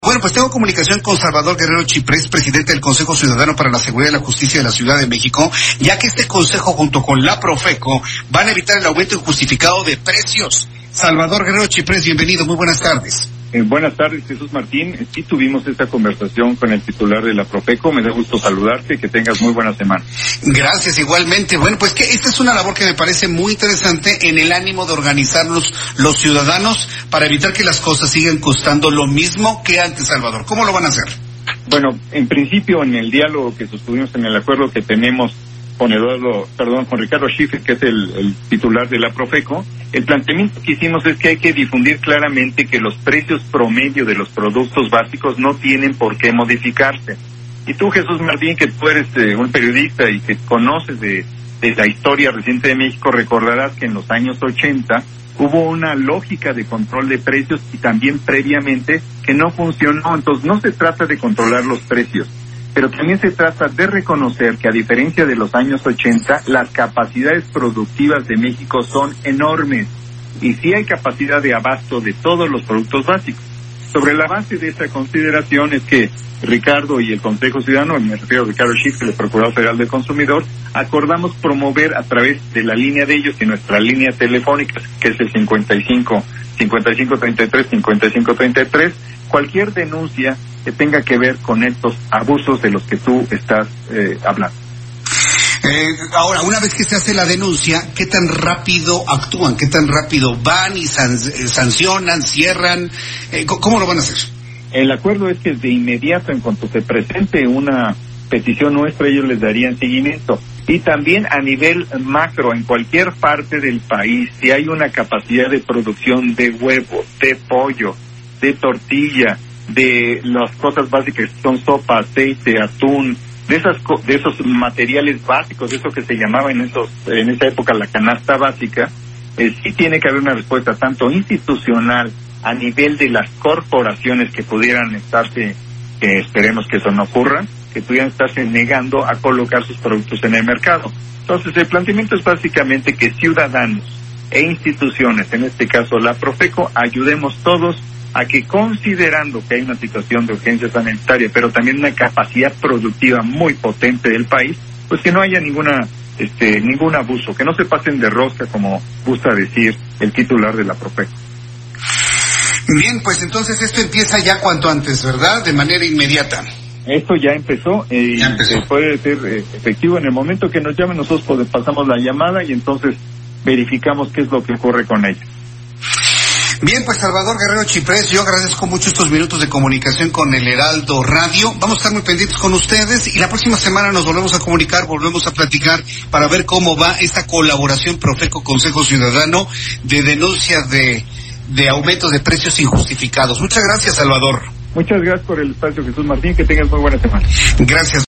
Bueno, pues tengo comunicación con Salvador Guerrero Chiprés, presidente del Consejo Ciudadano para la Seguridad y la Justicia de la Ciudad de México, ya que este consejo junto con la Profeco van a evitar el aumento injustificado de precios. Salvador Guerrero Chiprés, bienvenido, muy buenas tardes. Eh, buenas tardes, Jesús Martín. Sí tuvimos esta conversación con el titular de la Profeco. Me da gusto saludarte. Que tengas muy buena semana. Gracias, igualmente. Bueno, pues que esta es una labor que me parece muy interesante en el ánimo de organizarnos los ciudadanos para evitar que las cosas sigan costando lo mismo que antes, Salvador. ¿Cómo lo van a hacer? Bueno, en principio, en el diálogo que sostuvimos en el acuerdo que tenemos con Eduardo, perdón, con Ricardo Schiffer, que es el, titular de la Profeco, el planteamiento que hicimos es que hay que difundir claramente que los precios promedio de los productos básicos no tienen por qué modificarse. Y tú, Jesús Martín, que tú eres eh, un periodista y que conoces de, de la historia reciente de México, recordarás que en los años 80 hubo una lógica de control de precios y también previamente que no funcionó. Entonces, no se trata de controlar los precios, pero también se trata de reconocer que a diferencia de los años 80, las capacidades productivas de México son enormes y sí hay capacidad de abasto de todos los productos básicos. Sobre la base de esta consideración es que Ricardo y el Consejo Ciudadano, me refiero a Ricardo Schiff, el Procurador Federal del Consumidor, acordamos promover a través de la línea de ellos y nuestra línea telefónica, que es el 55 5533 5533, cualquier denuncia que tenga que ver con estos abusos de los que tú estás eh, hablando. Eh, ahora, una vez que se hace la denuncia, ¿qué tan rápido actúan? ¿Qué tan rápido van y san- eh, sancionan, cierran? Eh, ¿Cómo lo van a hacer? El acuerdo es que de inmediato, en cuanto se presente una petición nuestra, ellos les darían seguimiento. Y también a nivel macro, en cualquier parte del país, si hay una capacidad de producción de huevo, de pollo, de tortilla, de las cosas básicas que son sopa, aceite, atún, de esas de esos materiales básicos, de eso que se llamaba en esos en esa época la canasta básica, eh, sí tiene que haber una respuesta tanto institucional a nivel de las corporaciones que pudieran estarse, que esperemos que eso no ocurra, que pudieran estarse negando a colocar sus productos en el mercado. Entonces, el planteamiento es básicamente que ciudadanos e instituciones, en este caso la Profeco, ayudemos todos a que considerando que hay una situación de urgencia sanitaria, pero también una capacidad productiva muy potente del país, pues que no haya ninguna este ningún abuso, que no se pasen de rosca como gusta decir el titular de la Profeco. Bien, pues entonces esto empieza ya cuanto antes, ¿verdad? De manera inmediata. Esto ya empezó eh, y Ya empezó. eh, puede ser eh, efectivo en el momento que nos llamen nosotros pasamos la llamada y entonces verificamos qué es lo que ocurre con ella. Bien, pues Salvador Guerrero Chiprés, yo agradezco mucho estos minutos de comunicación con el Heraldo Radio. Vamos a estar muy pendientes con ustedes y la próxima semana nos volvemos a comunicar, volvemos a platicar para ver cómo va esta colaboración Profeco Consejo Ciudadano de denuncias de, de aumentos de precios injustificados. Muchas gracias, Salvador. Muchas gracias por el espacio Jesús Martín, que tengas muy buena semana. Gracias.